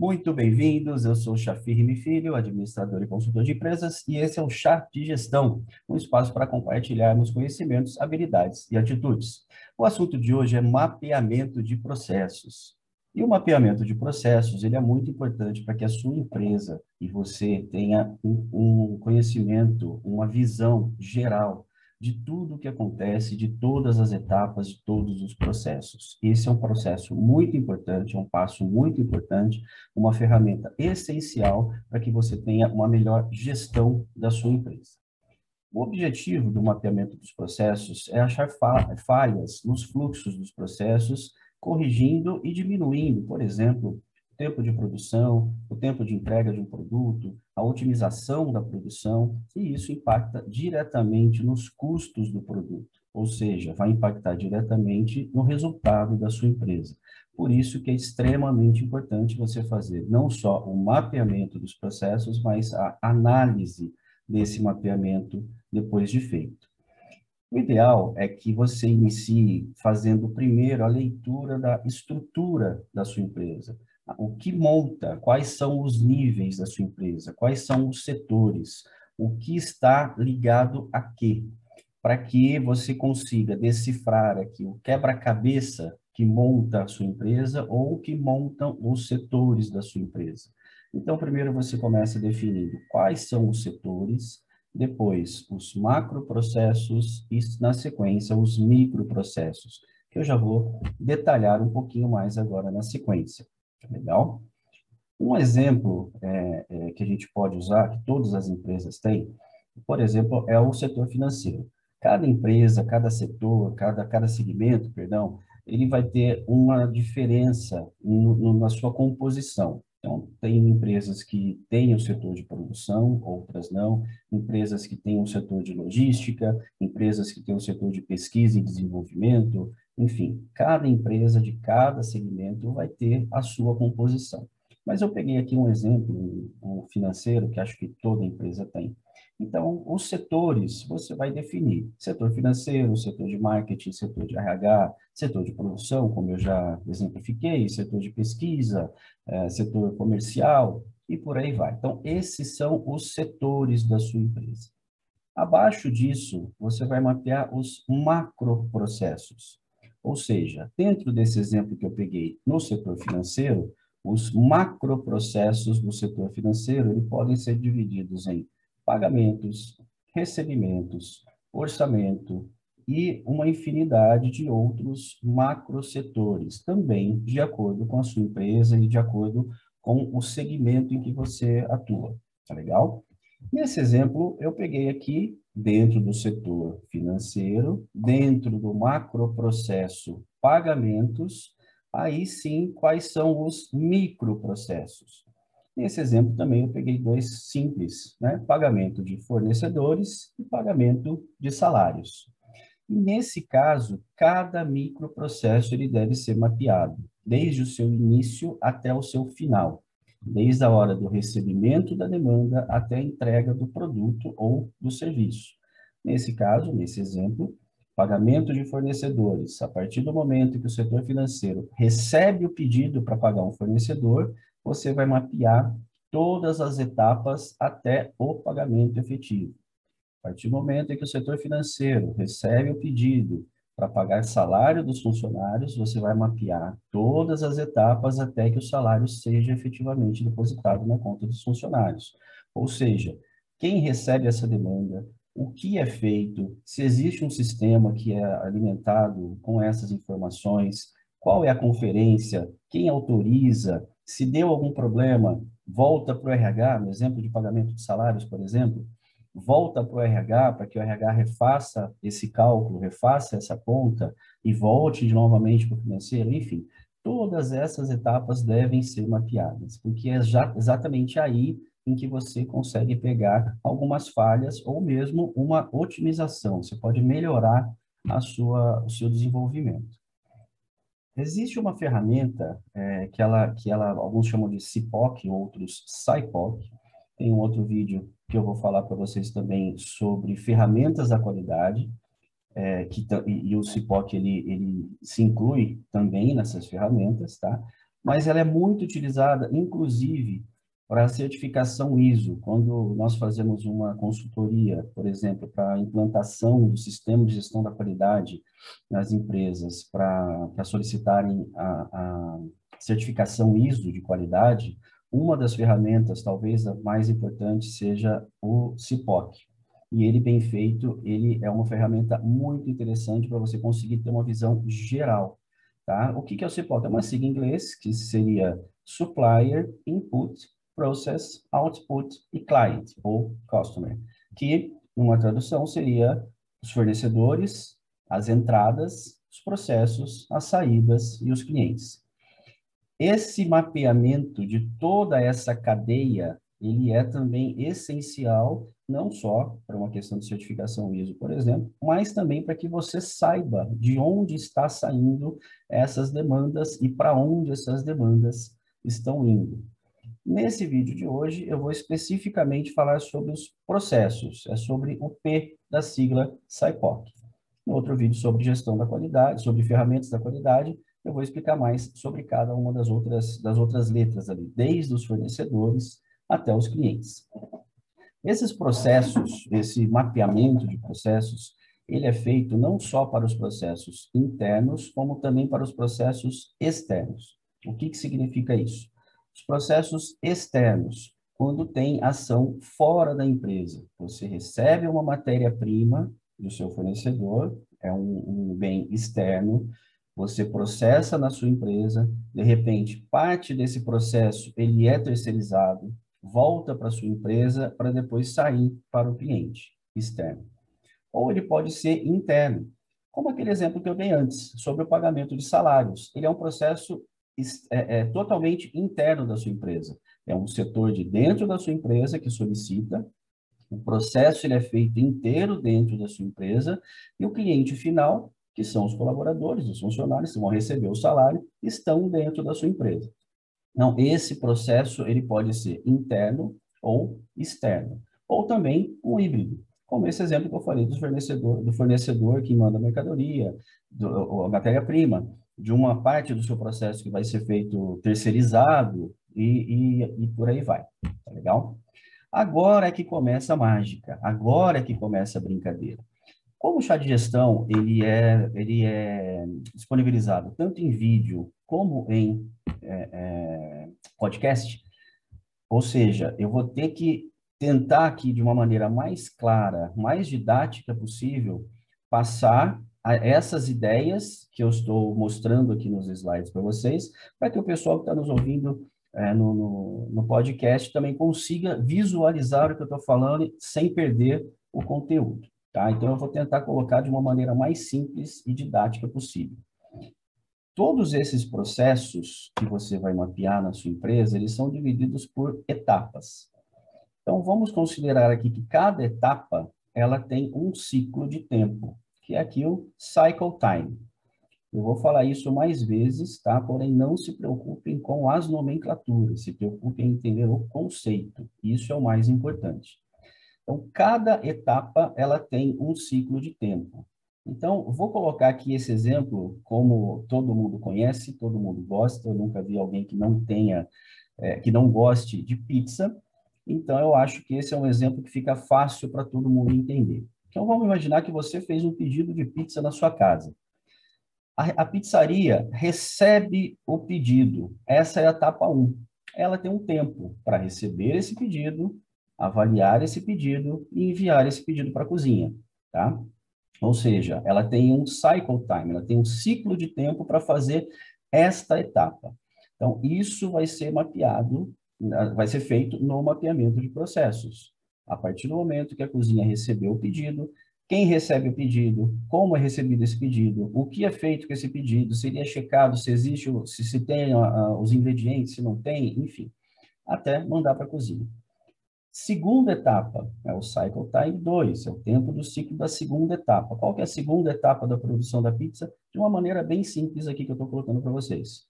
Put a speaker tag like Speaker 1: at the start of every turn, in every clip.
Speaker 1: Muito bem-vindos, eu sou Chafir Rime Filho, administrador e consultor de empresas, e esse é o Chá de Gestão, um espaço para compartilharmos conhecimentos, habilidades e atitudes. O assunto de hoje é mapeamento de processos. E o mapeamento de processos, ele é muito importante para que a sua empresa e você tenha um, um conhecimento, uma visão geral de tudo o que acontece, de todas as etapas, de todos os processos. Esse é um processo muito importante, é um passo muito importante, uma ferramenta essencial para que você tenha uma melhor gestão da sua empresa. O objetivo do mapeamento dos processos é achar falhas nos fluxos dos processos, corrigindo e diminuindo, por exemplo, tempo de produção, o tempo de entrega de um produto, a otimização da produção, e isso impacta diretamente nos custos do produto, ou seja, vai impactar diretamente no resultado da sua empresa. Por isso que é extremamente importante você fazer não só o mapeamento dos processos, mas a análise desse mapeamento depois de feito. O ideal é que você inicie fazendo primeiro a leitura da estrutura da sua empresa o que monta, quais são os níveis da sua empresa, quais são os setores, o que está ligado a quê, para que você consiga decifrar aqui o quebra-cabeça que monta a sua empresa ou que montam os setores da sua empresa. Então, primeiro você começa definindo quais são os setores, depois os macroprocessos e, na sequência, os microprocessos, que eu já vou detalhar um pouquinho mais agora na sequência. Legal? Um exemplo é, é, que a gente pode usar, que todas as empresas têm, por exemplo, é o setor financeiro. Cada empresa, cada setor, cada, cada segmento, perdão, ele vai ter uma diferença no, no, na sua composição. Então, tem empresas que têm o setor de produção, outras não, empresas que têm o setor de logística, empresas que têm o setor de pesquisa e desenvolvimento, enfim, cada empresa de cada segmento vai ter a sua composição. Mas eu peguei aqui um exemplo, um financeiro, que acho que toda empresa tem. Então, os setores você vai definir: setor financeiro, setor de marketing, setor de RH, setor de produção, como eu já exemplifiquei, setor de pesquisa, é, setor comercial e por aí vai. Então, esses são os setores da sua empresa. Abaixo disso, você vai mapear os macroprocessos. Ou seja, dentro desse exemplo que eu peguei no setor financeiro, os macroprocessos do setor financeiro ele podem ser divididos em pagamentos, recebimentos, orçamento e uma infinidade de outros macrosetores, também de acordo com a sua empresa e de acordo com o segmento em que você atua. Tá legal? Nesse exemplo, eu peguei aqui dentro do setor financeiro, dentro do macroprocesso pagamentos, aí sim quais são os microprocessos. Nesse exemplo também eu peguei dois simples, né? pagamento de fornecedores e pagamento de salários. E nesse caso, cada microprocesso ele deve ser mapeado, desde o seu início até o seu final desde a hora do recebimento da demanda até a entrega do produto ou do serviço. Nesse caso, nesse exemplo, pagamento de fornecedores. A partir do momento que o setor financeiro recebe o pedido para pagar um fornecedor, você vai mapear todas as etapas até o pagamento efetivo. A partir do momento em que o setor financeiro recebe o pedido, para pagar salário dos funcionários, você vai mapear todas as etapas até que o salário seja efetivamente depositado na conta dos funcionários. Ou seja, quem recebe essa demanda, o que é feito, se existe um sistema que é alimentado com essas informações, qual é a conferência, quem autoriza, se deu algum problema, volta para o RH, no exemplo de pagamento de salários, por exemplo, volta para o RH, para que o RH refaça esse cálculo, refaça essa conta e volte de novamente para o financeiro, enfim, todas essas etapas devem ser mapeadas, porque é já, exatamente aí em que você consegue pegar algumas falhas ou mesmo uma otimização, você pode melhorar a sua, o seu desenvolvimento. Existe uma ferramenta é, que, ela, que ela, alguns chamam de CIPOC, outros SciPOC, tem um outro vídeo que eu vou falar para vocês também sobre ferramentas da qualidade, é, que, e, e, o CIPOC ele, ele se inclui também nessas ferramentas, tá? mas ela é muito utilizada, inclusive, para a certificação ISO. Quando nós fazemos uma consultoria, por exemplo, para a implantação do sistema de gestão da qualidade nas empresas, para, solicitarem a, a certificação ISO de qualidade, uma das ferramentas, talvez a mais importante, seja o CIPOC. E ele, bem feito, ele é uma ferramenta muito interessante para você conseguir ter uma visão geral. Tá? O que, que é o CIPOC? É uma sigla em inglês, que seria Supplier Input Process, Output e Client, ou Customer, que, uma tradução, seria os fornecedores, as entradas, os processos, as saídas e os clientes. Esse mapeamento de toda essa cadeia, ele é também essencial, não só para uma questão de certificação ISO, por exemplo, mas também para que você saiba de onde está saindo essas demandas e para onde essas demandas estão indo. Nesse vídeo de hoje, eu vou especificamente falar sobre os processos, é sobre o P da sigla SIPOC. No outro vídeo sobre gestão da qualidade, sobre ferramentas da qualidade, eu vou explicar mais sobre cada uma das outras, das outras letras ali, desde os fornecedores até os clientes. Esses processos, esse mapeamento de processos, ele é feito não só para os processos internos, como também para os processos externos. O que, que significa isso? Os processos externos, quando tem ação fora da empresa. Você recebe uma matéria-prima do seu fornecedor, é um, um bem externo, você processa na sua empresa, de repente, parte desse processo ele é terceirizado, volta para sua empresa para depois sair para o cliente externo. Ou ele pode ser interno, como aquele exemplo que eu dei antes, sobre o pagamento de salários. Ele é um processo é, é, totalmente interno da sua empresa. É um setor de dentro da sua empresa que solicita, o processo ele é feito inteiro dentro da sua empresa e o cliente final que são os colaboradores, os funcionários que vão receber o salário, estão dentro da sua empresa. Não, esse processo ele pode ser interno ou externo, ou também um híbrido, como esse exemplo que eu falei do fornecedor, do fornecedor que manda mercadoria, do, a matéria-prima, de uma parte do seu processo que vai ser feito terceirizado e, e, e por aí vai, tá legal? Agora é que começa a mágica, agora é que começa a brincadeira. Como o chá de gestão ele é, ele é disponibilizado tanto em vídeo como em é, é, podcast, ou seja, eu vou ter que tentar aqui de uma maneira mais clara, mais didática possível, passar essas ideias que eu estou mostrando aqui nos slides para vocês, para que o pessoal que está nos ouvindo é, no, no, no, podcast também consiga visualizar o que eu estou falando sem perder o conteúdo. Tá? Então, eu vou tentar colocar de uma maneira mais simples e didática possível. Todos esses processos que você vai mapear na sua empresa, eles são divididos por etapas. Então, vamos considerar aqui que cada etapa, ela tem um ciclo de tempo, que é aqui o cycle time. Eu vou falar isso mais vezes, tá? Porém, não se preocupem com as nomenclaturas, se preocupem em entender o conceito. Isso é o mais importante. Então, cada etapa ela tem um ciclo de tempo. Então, vou colocar aqui esse exemplo, como todo mundo conhece, todo mundo gosta, eu nunca vi alguém que não tenha, é, que não goste de pizza, então eu acho que esse é um exemplo que fica fácil para todo mundo entender. Então, vamos imaginar que você fez um pedido de pizza na sua casa. A, a pizzaria recebe o pedido, essa é a etapa 1. Ela tem um tempo para receber esse pedido, avaliar esse pedido e enviar esse pedido para a cozinha, tá? Ou seja, ela tem um cycle time, ela tem um ciclo de tempo para fazer esta etapa. Então, isso vai ser mapeado, vai ser feito no mapeamento de processos. A partir do momento que a cozinha recebeu o pedido, quem recebe o pedido, como é recebido esse pedido, o que é feito com esse pedido, seria checado se existe, se, se tem uh, os ingredientes, se não tem, enfim, até mandar para a cozinha. Segunda etapa é o cycle time 2, é o tempo do ciclo da segunda etapa. Qual que é a segunda etapa da produção da pizza? De uma maneira bem simples aqui que eu estou colocando para vocês.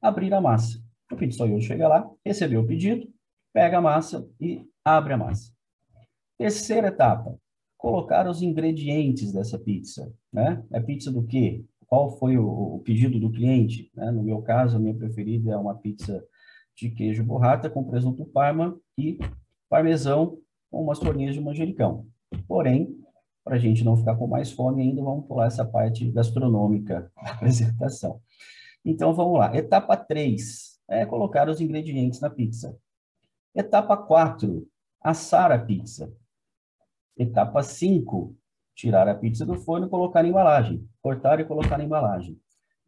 Speaker 1: Abrir a massa. O pizzaiolo chega lá, recebeu o pedido, pega a massa e abre a massa. Terceira etapa, colocar os ingredientes dessa pizza. Né? É pizza do quê? qual foi o, o pedido do cliente. Né? No meu caso, a minha preferida é uma pizza de queijo borrata com presunto parma e parmesão com umas torninhas de manjericão. Porém, para a gente não ficar com mais fome ainda, vamos pular essa parte gastronômica da apresentação. Então, vamos lá. Etapa 3 é colocar os ingredientes na pizza. Etapa 4, assar a pizza. Etapa 5, tirar a pizza do forno e colocar em embalagem. Cortar e colocar na embalagem.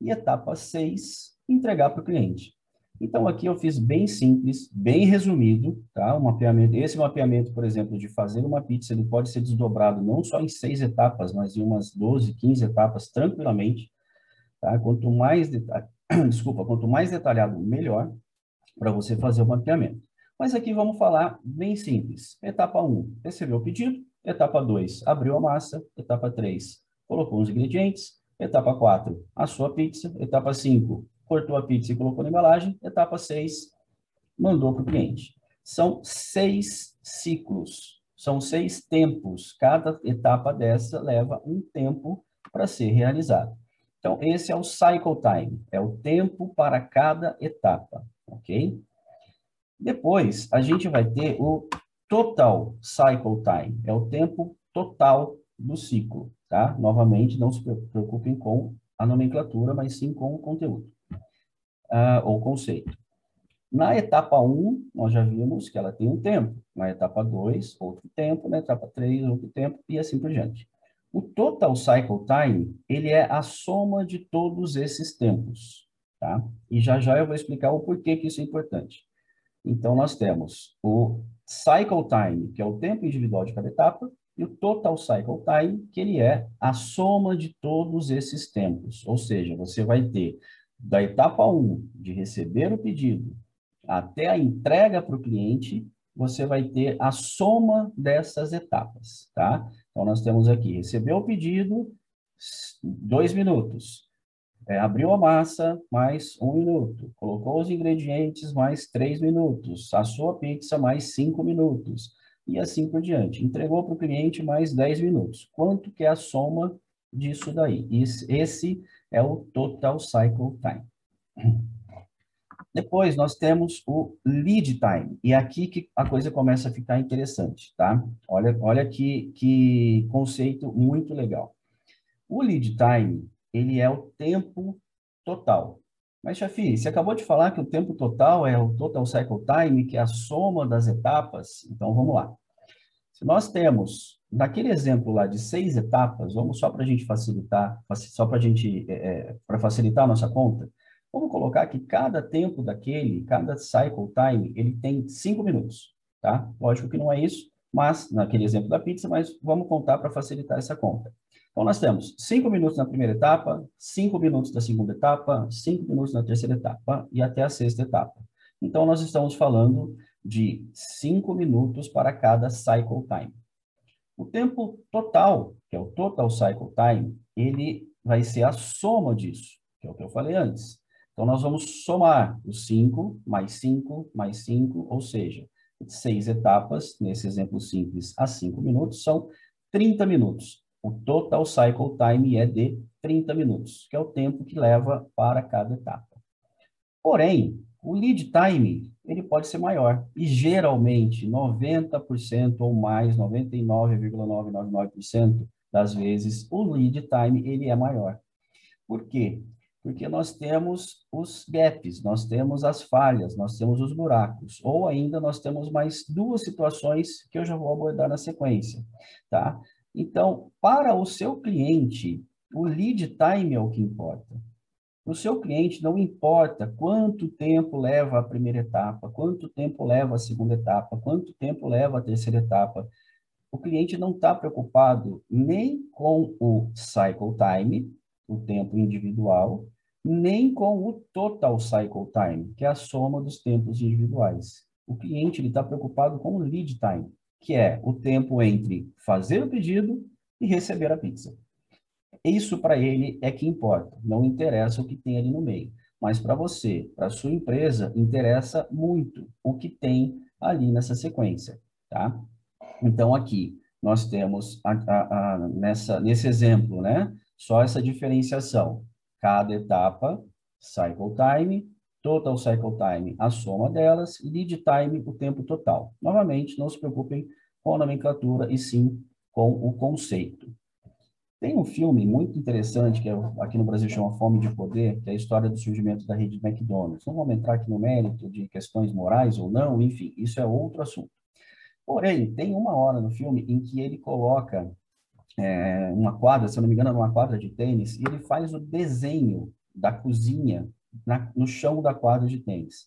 Speaker 1: E etapa 6, entregar para o cliente. Então, aqui eu fiz bem simples, bem resumido, tá? Um mapeamento, esse mapeamento, por exemplo, de fazer uma pizza, ele pode ser desdobrado não só em seis etapas, mas em umas 12, 15 etapas, tranquilamente, tá? Quanto mais, desculpa, quanto mais detalhado, melhor, para você fazer o mapeamento. Mas aqui vamos falar bem simples. Etapa 1, recebeu o pedido. Etapa 2, abriu a massa. Etapa 3, colocou os ingredientes. Etapa 4, a sua pizza. Etapa 5, cortou a pizza e colocou na embalagem. Etapa 6, mandou para o cliente. São seis ciclos, são seis tempos. Cada etapa dessa leva um tempo para ser realizado. Então, esse é o cycle time, é o tempo para cada etapa, ok? Depois, a gente vai ter o total cycle time, é o tempo total do ciclo, tá? Novamente, não se preocupem com a nomenclatura, mas sim com o conteúdo uh, ou conceito. Na etapa 1, nós já vimos que ela tem um tempo. Na etapa 2, outro tempo. Na etapa 3, outro tempo, e assim por diante. O total cycle time, ele é a soma de todos esses tempos, tá? E já já eu vou explicar o porquê que isso é importante. Então, nós temos o cycle time, que é o tempo individual de cada etapa, e o total cycle time, que ele é a soma de todos esses tempos. Ou seja, você vai ter da etapa 1, de receber o pedido, até a entrega para o cliente, você vai ter a soma dessas etapas, tá? Então, nós temos aqui, recebeu o pedido, dois minutos. É, abriu a massa, mais um minuto. Colocou os ingredientes, mais três minutos. Assou a pizza, mais cinco minutos. E assim por diante. Entregou para o cliente, mais dez minutos. Quanto que é a soma disso daí? Esse é o Total Cycle Time. Depois, nós temos o lead time. E é aqui que a coisa começa a ficar interessante, tá? Olha, olha que, que conceito muito legal. O lead time, ele é o tempo total. Mas, Chafi, você acabou de falar que o tempo total é o total cycle time, que é a soma das etapas. Então, vamos lá. Se nós temos Naquele exemplo lá de seis etapas, vamos só para a gente facilitar, só para a gente, é, é para facilitar a nossa conta, vamos colocar que cada tempo daquele, cada cycle time, ele tem cinco minutos, tá? Lógico que não é isso, mas, naquele exemplo da pizza, mas vamos contar para facilitar essa conta. Então, nós temos cinco minutos na primeira etapa, cinco minutos na segunda etapa, cinco minutos na terceira etapa e até a sexta etapa. Então, nós estamos falando de cinco minutos para cada cycle time. O tempo total, que é o total cycle time, ele vai ser a soma disso, que é o que eu falei antes. Então, nós vamos somar os 5 mais 5 mais 5, ou seja, seis etapas, nesse exemplo simples, a 5 minutos, são 30 minutos. O total cycle time é de 30 minutos, que é o tempo que leva para cada etapa. Porém, o lead time, ele pode ser maior. E geralmente, 90% ou mais, 99,999% das vezes, o lead time, ele é maior. Por quê? Porque nós temos os gaps, nós temos as falhas, nós temos os buracos. Ou ainda nós temos mais duas situações que eu já vou abordar na sequência, tá? Então, para o seu cliente, o lead time é o que importa. O seu cliente não importa quanto tempo leva a primeira etapa, quanto tempo leva a segunda etapa, quanto tempo leva a terceira etapa. O cliente não está preocupado nem com o cycle time, o tempo individual, nem com o total cycle time, que é a soma dos tempos individuais. O cliente está preocupado com o lead time, que é o tempo entre fazer o pedido e receber a pizza. Isso para ele é que importa, não interessa o que tem ali no meio. Mas para você, para sua empresa, interessa muito o que tem ali nessa sequência, tá? Então, aqui, nós temos, a, a, a, nessa, nesse exemplo, né? Só essa diferenciação. cada etapa, cycle time, total cycle time, a soma delas, lead time, o tempo total. Novamente, não se preocupem com a nomenclatura e sim com o conceito. Tem um filme muito interessante, que é, aqui no Brasil chama Fome de Poder, que é a história do surgimento da rede McDonald's. Não vamos entrar aqui no mérito de questões morais ou não, enfim, isso é outro assunto. Porém, tem uma hora no filme em que ele coloca é, uma quadra, se eu não me engano, é uma quadra de tênis, e ele faz o desenho da cozinha na, no chão da quadra de tênis.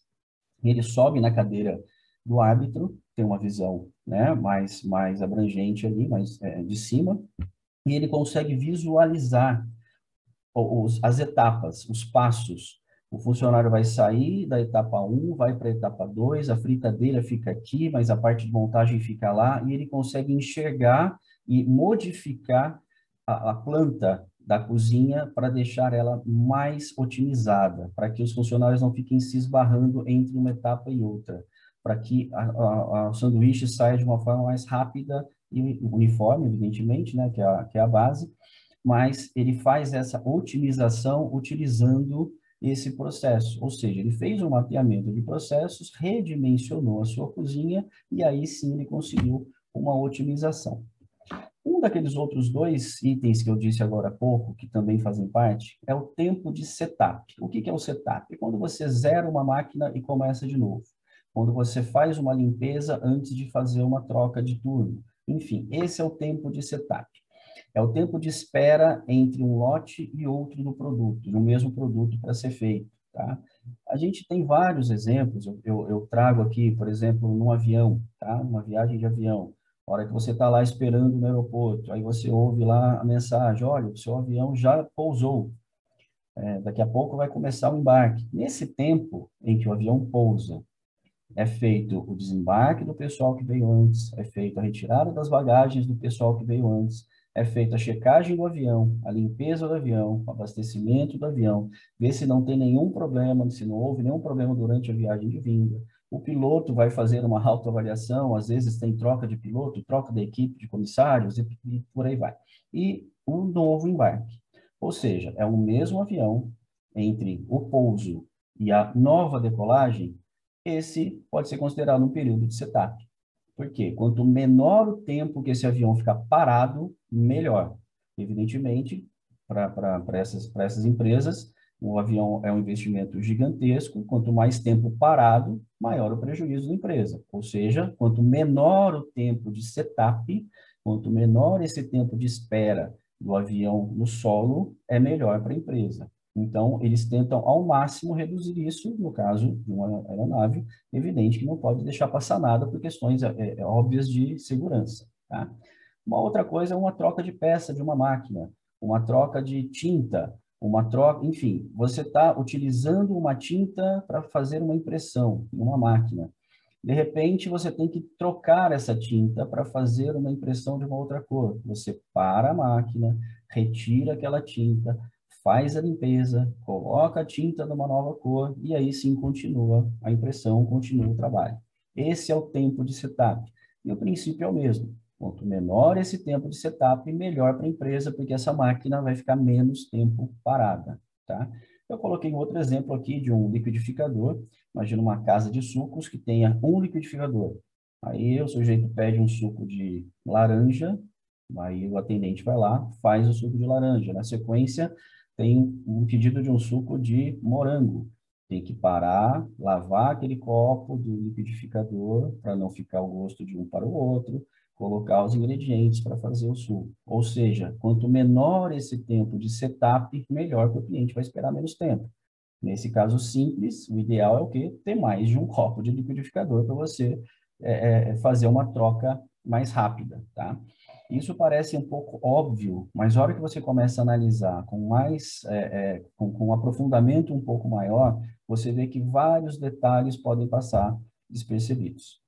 Speaker 1: Ele sobe na cadeira do árbitro, tem uma visão né, mais, mais abrangente ali, mais é, de cima, e ele consegue visualizar os, as etapas, os passos. O funcionário vai sair da etapa 1, vai para a etapa 2, a fritadeira fica aqui, mas a parte de montagem fica lá, e ele consegue enxergar e modificar a, a planta da cozinha para deixar ela mais otimizada, para que os funcionários não fiquem se esbarrando entre uma etapa e outra, para que o sanduíche saia de uma forma mais rápida e uniforme, evidentemente, né, que é, a, que é a base, mas ele faz essa otimização utilizando esse processo, ou seja, ele fez um mapeamento de processos, redimensionou a sua cozinha e aí sim ele conseguiu uma otimização. Um daqueles outros dois itens que eu disse agora há pouco, que também fazem parte, é o tempo de setup. O que é o setup? É quando você zera uma máquina e começa de novo. Quando você faz uma limpeza antes de fazer uma troca de turno. Enfim, esse é o tempo de setup. É o tempo de espera entre um lote e outro do produto, no mesmo produto para ser feito. Tá? A gente tem vários exemplos, eu, eu, eu, trago aqui, por exemplo, num avião, tá? uma viagem de avião. A hora que você está lá esperando no aeroporto, aí você ouve lá a mensagem, olha, o seu avião já pousou, é, daqui a pouco vai começar o embarque. Nesse tempo em que o avião pousa, é feito o desembarque do pessoal que veio antes, é feita a retirada das bagagens do pessoal que veio antes, é feita a checagem do avião, a limpeza do avião, o abastecimento do avião, ver se não tem nenhum problema, se não houve nenhum problema durante a viagem de vinda. O piloto vai fazer uma autoavaliação, às vezes tem troca de piloto, troca da equipe de comissários e, e por aí vai. E um novo embarque. Ou seja, é o mesmo avião entre o pouso e a nova decolagem, esse pode ser considerado um período de setup. Por quê? Quanto menor o tempo que esse avião ficar parado, melhor. Evidentemente, para essas, essas empresas, o avião é um investimento gigantesco. Quanto mais tempo parado, maior o prejuízo da empresa. Ou seja, quanto menor o tempo de setup, quanto menor esse tempo de espera do avião no solo, é melhor para a empresa. Então, eles tentam ao máximo reduzir isso, no caso de uma aeronave, evidente que não pode deixar passar nada por questões é, é, óbvias de segurança. Tá? Uma outra coisa é uma troca de peça de uma máquina, uma troca de tinta, uma troca, enfim, você está utilizando uma tinta para fazer uma impressão em uma máquina. De repente, você tem que trocar essa tinta para fazer uma impressão de uma outra cor. Você para a máquina, retira aquela tinta, faz a limpeza, coloca a tinta numa nova cor e aí sim continua a impressão, continua o trabalho. Esse é o tempo de setup. E o princípio é o mesmo. Quanto menor esse tempo de setup, melhor para a empresa, porque essa máquina vai ficar menos tempo parada. Tá? Eu coloquei um outro exemplo aqui de um liquidificador. Imagina uma casa de sucos que tenha um liquidificador. Aí o sujeito pede um suco de laranja, aí o atendente vai lá, faz o suco de laranja. Na sequência, tem um pedido de um suco de morango. Tem que parar, lavar aquele copo do liquidificador para não ficar o gosto de um para o outro, colocar os ingredientes para fazer o suco. Ou seja, quanto menor esse tempo de setup, melhor que o cliente vai esperar menos tempo. Nesse caso simples, o ideal é o quê? Ter mais de um copo de liquidificador para você é, é, fazer uma troca mais rápida, tá? Isso parece um pouco óbvio, mas a hora que você começa a analisar com mais, é, é, com, com um aprofundamento um pouco maior, você vê que vários detalhes podem passar despercebidos.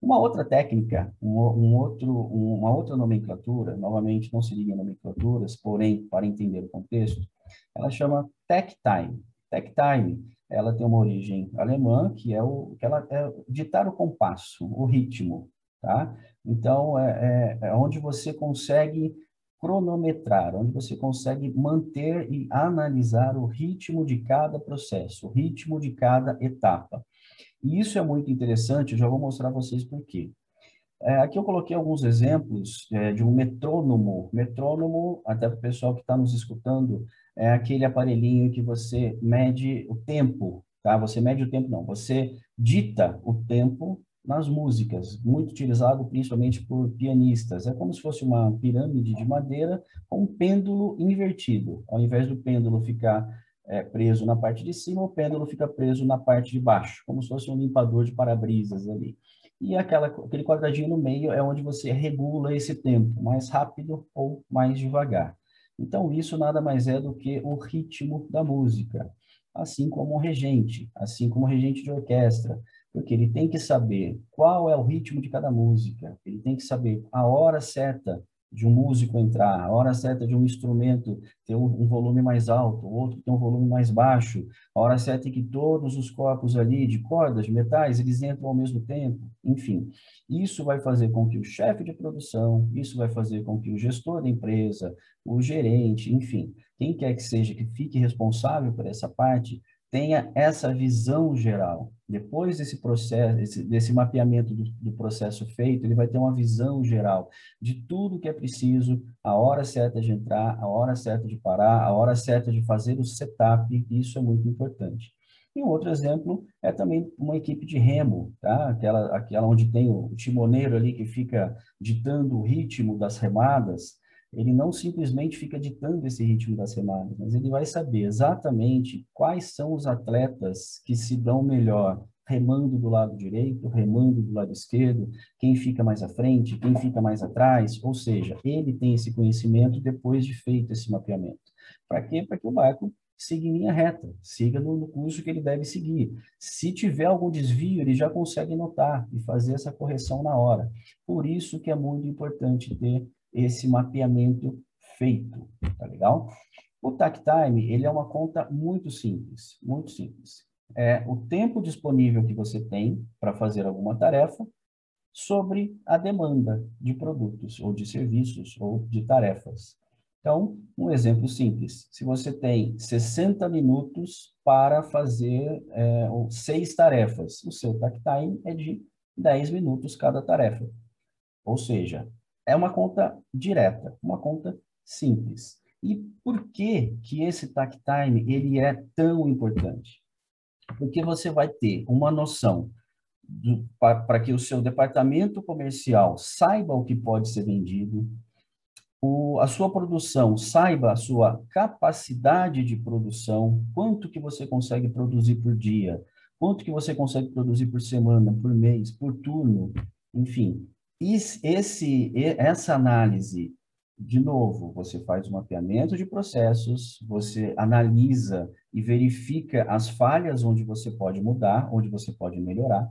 Speaker 1: Uma outra técnica, um, um outro, uma outra nomenclatura, novamente não se liga em nomenclaturas, porém, para entender o contexto, ela chama tech time. Tech time, ela tem uma origem alemã, que é o que ela é ditar o compasso, o ritmo, tá? Então, é, é, é onde você consegue cronometrar, onde você consegue manter e analisar o ritmo de cada processo, o ritmo de cada etapa. E isso é muito interessante, eu já vou mostrar a vocês por quê. É, aqui eu coloquei alguns exemplos é, de um metrônomo. Metrônomo, até para o pessoal que está nos escutando, é aquele aparelhinho que você mede o tempo, tá? Você mede o tempo, não, você dita o tempo nas músicas, muito utilizado principalmente por pianistas. É como se fosse uma pirâmide de madeira com um pêndulo invertido. Ao invés do pêndulo ficar é, preso na parte de cima, o pêndulo fica preso na parte de baixo, como se fosse um limpador de para-brisas ali. E aquela, aquele quadradinho no meio é onde você regula esse tempo, mais rápido ou mais devagar. Então, isso nada mais é do que o ritmo da música, assim como o regente, assim como o regente de orquestra, porque ele tem que saber qual é o ritmo de cada música, ele tem que saber a hora certa de um músico entrar, a hora certa de um instrumento ter um, um, volume mais alto, outro ter um volume mais baixo, a hora certa em que todos os corpos ali de cordas, de metais, eles entram ao mesmo tempo, enfim. Isso vai fazer com que o chefe de produção, isso vai fazer com que o gestor da empresa, o gerente, enfim, quem quer que seja que fique responsável por essa parte, tenha essa visão geral. Depois desse processo, desse, desse mapeamento do, do, processo feito, ele vai ter uma visão geral de tudo que é preciso, a hora certa de entrar, a hora certa de parar, a hora certa de fazer o setup, isso é muito importante. E um outro exemplo é também uma equipe de remo, tá? aquela, aquela onde tem o timoneiro ali que fica ditando o ritmo das remadas, ele não simplesmente fica ditando esse ritmo das semanas, mas ele vai saber exatamente quais são os atletas que se dão melhor remando do lado direito, remando do lado esquerdo, quem fica mais à frente, quem fica mais atrás, ou seja, ele tem esse conhecimento depois de feito esse mapeamento. Para quê? Para que o barco siga em linha reta, siga no, no curso que ele deve seguir. Se tiver algum desvio, ele já consegue notar e fazer essa correção na hora. Por isso que é muito importante ter esse mapeamento feito, tá legal? O TACTime, ele é uma conta muito simples, muito simples. É o tempo disponível que você tem para fazer alguma tarefa sobre a demanda de produtos ou de serviços ou de tarefas. Então, um exemplo simples. Se você tem 60 minutos para fazer é, seis tarefas, o seu TACTime é de 10 minutos cada tarefa. Ou seja, é uma conta direta, uma conta simples. E por que que esse tag time ele é tão importante? Porque você vai ter uma noção para que o seu departamento comercial saiba o que pode ser vendido, o, a sua produção saiba a sua capacidade de produção, quanto que você consegue produzir por dia, quanto que você consegue produzir por semana, por mês, por turno, enfim, esse, essa análise, de novo, você faz um mapeamento de processos, você analisa e verifica as falhas onde você pode mudar, onde você pode melhorar.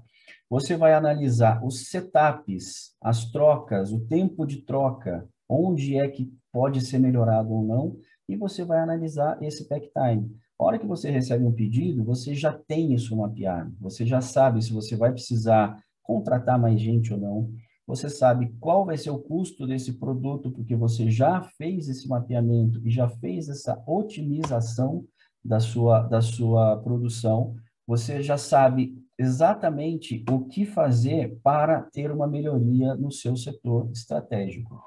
Speaker 1: Você vai analisar os setups, as trocas, o tempo de troca, onde é que pode ser melhorado ou não, e você vai analisar esse tech time. A hora que você recebe um pedido, você já tem isso mapeado, você já sabe se você vai precisar contratar mais gente ou não, você sabe qual vai ser o custo desse produto, porque você já fez esse mapeamento e já fez essa otimização da sua, da sua produção, você já sabe exatamente o que fazer para ter uma melhoria no seu setor estratégico.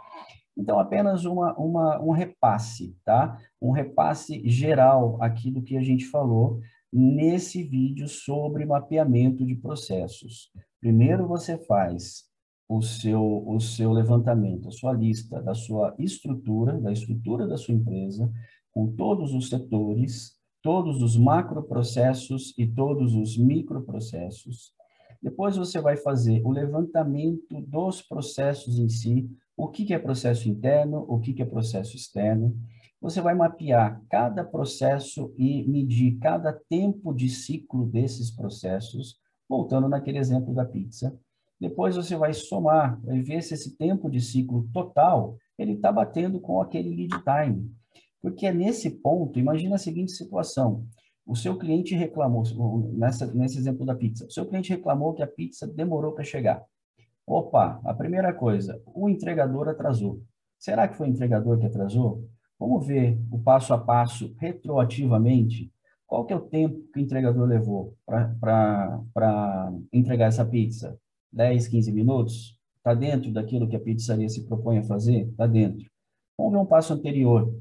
Speaker 1: Então, apenas uma, uma, um repasse, tá? Um repasse geral aqui do que a gente falou nesse vídeo sobre mapeamento de processos. Primeiro você faz o seu, o seu levantamento, a sua lista da sua estrutura, da estrutura da sua empresa, com todos os setores, todos os macroprocessos e todos os microprocessos. Depois você vai fazer o levantamento dos processos em si, o que, é processo interno, o que é processo externo. Você vai mapear cada processo e medir cada tempo de ciclo desses processos, voltando naquele exemplo da pizza depois você vai somar, vai ver se esse tempo de ciclo total ele está batendo com aquele lead time. Porque é nesse ponto, imagina a seguinte situação. O seu cliente reclamou, nessa, nesse exemplo da pizza, o seu cliente reclamou que a pizza demorou para chegar. Opa, a primeira coisa, o entregador atrasou. Será que foi o entregador que atrasou? Vamos ver o passo a passo retroativamente. Qual que é o tempo que o entregador levou para entregar essa pizza? 10, 15 minutos? Está dentro daquilo que a pizzaria se propõe a fazer? Está dentro. Vamos ver um passo anterior.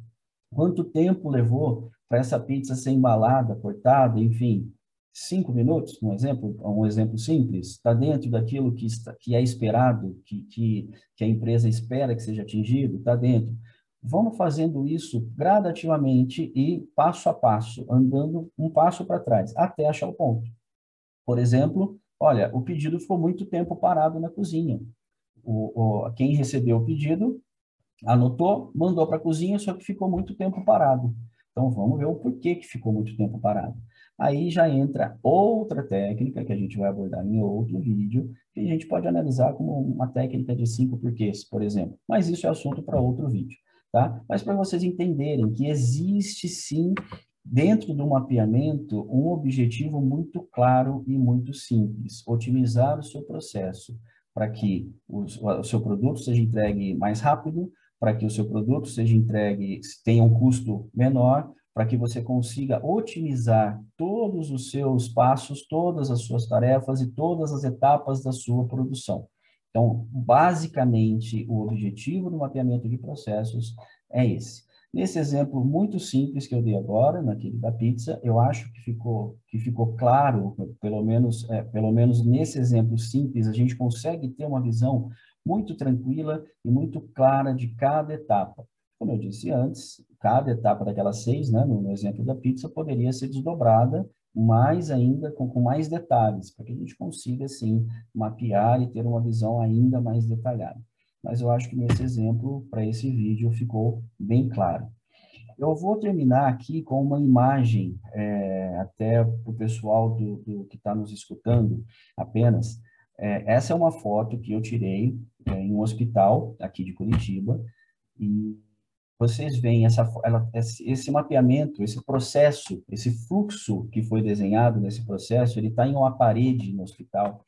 Speaker 1: Quanto tempo levou para essa pizza ser embalada, cortada, enfim? Cinco minutos, um exemplo, um exemplo simples, está dentro daquilo que, está, que é esperado, que, que, que a empresa espera que seja atingido, está dentro. Vamos fazendo isso gradativamente e passo a passo, andando um passo para trás, até achar o ponto. Por exemplo, olha, o pedido ficou muito tempo parado na cozinha. O, o, quem recebeu o pedido anotou, mandou para a cozinha, só que ficou muito tempo parado. Então, vamos ver o porquê que ficou muito tempo parado. Aí já entra outra técnica que a gente vai abordar em outro vídeo, que a gente pode analisar como uma técnica de cinco porquês, por exemplo. Mas isso é assunto para outro vídeo, tá? Mas para vocês entenderem que existe sim, dentro do mapeamento, um objetivo muito claro e muito simples: otimizar o seu processo para que o, seu produto seja entregue mais rápido, para que o seu produto seja entregue, tenha um custo menor, para que você consiga otimizar todos os seus passos, todas as suas tarefas e todas as etapas da sua produção. Então, basicamente, o objetivo do mapeamento de processos é esse. Nesse exemplo muito simples que eu dei agora, naquele da pizza, eu acho que ficou, que ficou claro, pelo menos, é, pelo menos nesse exemplo simples, a gente consegue ter uma visão muito tranquila e muito clara de cada etapa. Como eu disse antes, cada etapa daquelas seis, né, no, no exemplo da pizza, poderia ser desdobrada mais ainda, com, com mais detalhes, para que a gente consiga, assim, mapear e ter uma visão ainda mais detalhada. Mas eu acho que nesse exemplo, para esse vídeo, ficou bem claro. Eu vou terminar aqui com uma imagem, é, até para o pessoal do, do que está nos escutando apenas. É, essa é uma foto que eu tirei é, em um hospital aqui de Curitiba, e vocês veem essa, ela, esse mapeamento, esse processo, esse fluxo que foi desenhado nesse processo, ele está em uma parede no hospital.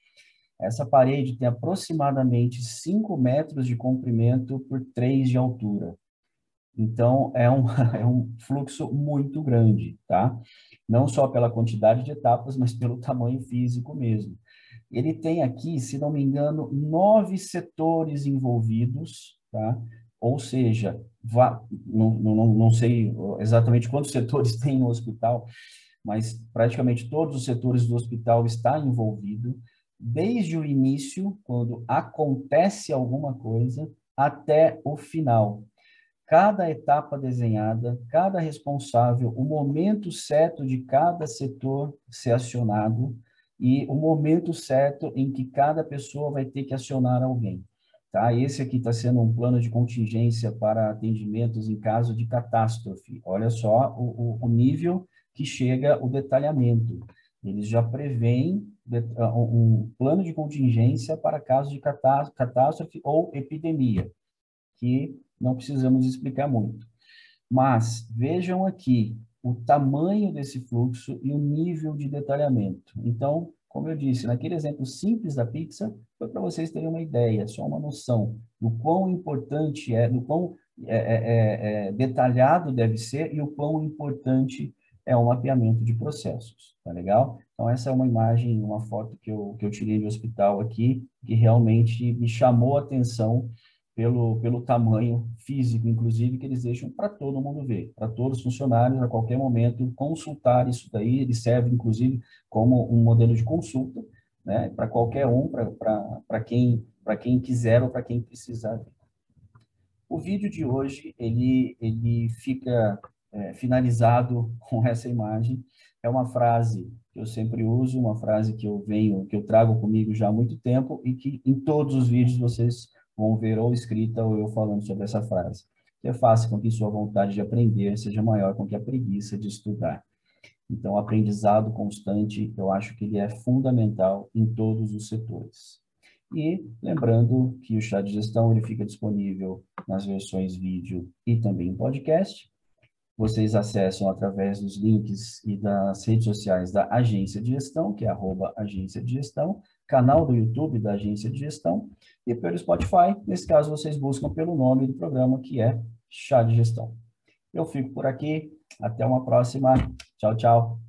Speaker 1: Essa parede tem aproximadamente 5 metros de comprimento por 3 de altura. Então, é um, é um fluxo muito grande, tá? Não só pela quantidade de etapas, mas pelo tamanho físico mesmo. Ele tem aqui, se não me engano, nove setores envolvidos, tá? Ou seja, não, não, não sei exatamente quantos setores tem no hospital, mas praticamente todos os setores do hospital estão envolvidos, desde o início, quando acontece alguma coisa, até o final. Cada etapa desenhada, cada responsável, o momento certo de cada setor ser acionado e o momento certo em que cada pessoa vai ter que acionar alguém. Tá? Esse aqui está sendo um plano de contingência para atendimentos em caso de catástrofe. Olha só o, o, nível que chega o detalhamento. Eles já preveem ah, um plano de contingência para caso de catástrofe ou epidemia, que não precisamos explicar muito. Mas vejam aqui o tamanho desse fluxo e o nível de detalhamento. Então, como eu disse, naquele exemplo simples da pizza, foi para vocês terem uma ideia, só uma noção do quão importante é, do quão é, é, é, é, detalhado deve ser e o quão importante é o mapeamento de processos, tá legal? Então, essa é uma imagem, uma foto que eu, que eu tirei do hospital aqui, que realmente me chamou a atenção pelo, pelo tamanho físico, inclusive, que eles deixam para todo mundo ver, para todos os funcionários, a qualquer momento, consultar isso daí, ele serve, inclusive, como um modelo de consulta, né, para qualquer um, para quem, quem quiser ou para quem precisar. O vídeo de hoje, ele, ele fica é, finalizado com essa imagem, é uma frase que eu sempre uso, uma frase que eu venho, que eu trago comigo já há muito tempo e que em todos os vídeos vocês vão ver ou escrita ou eu falando sobre essa frase, que é fácil com que sua vontade de aprender seja maior com que a preguiça de estudar. Então, aprendizado constante, eu acho que ele é fundamental em todos os setores. E lembrando que o chá de gestão ele fica disponível nas versões vídeo e também em podcast. Vocês acessam através dos links e das redes sociais da Agência de Gestão, que é arroba Agência de Gestão, canal do YouTube da Agência de Gestão e pelo Spotify. Nesse caso, vocês buscam pelo nome do programa, que é Chá de Gestão. Eu fico por aqui. Até uma próxima. Tchau, tchau.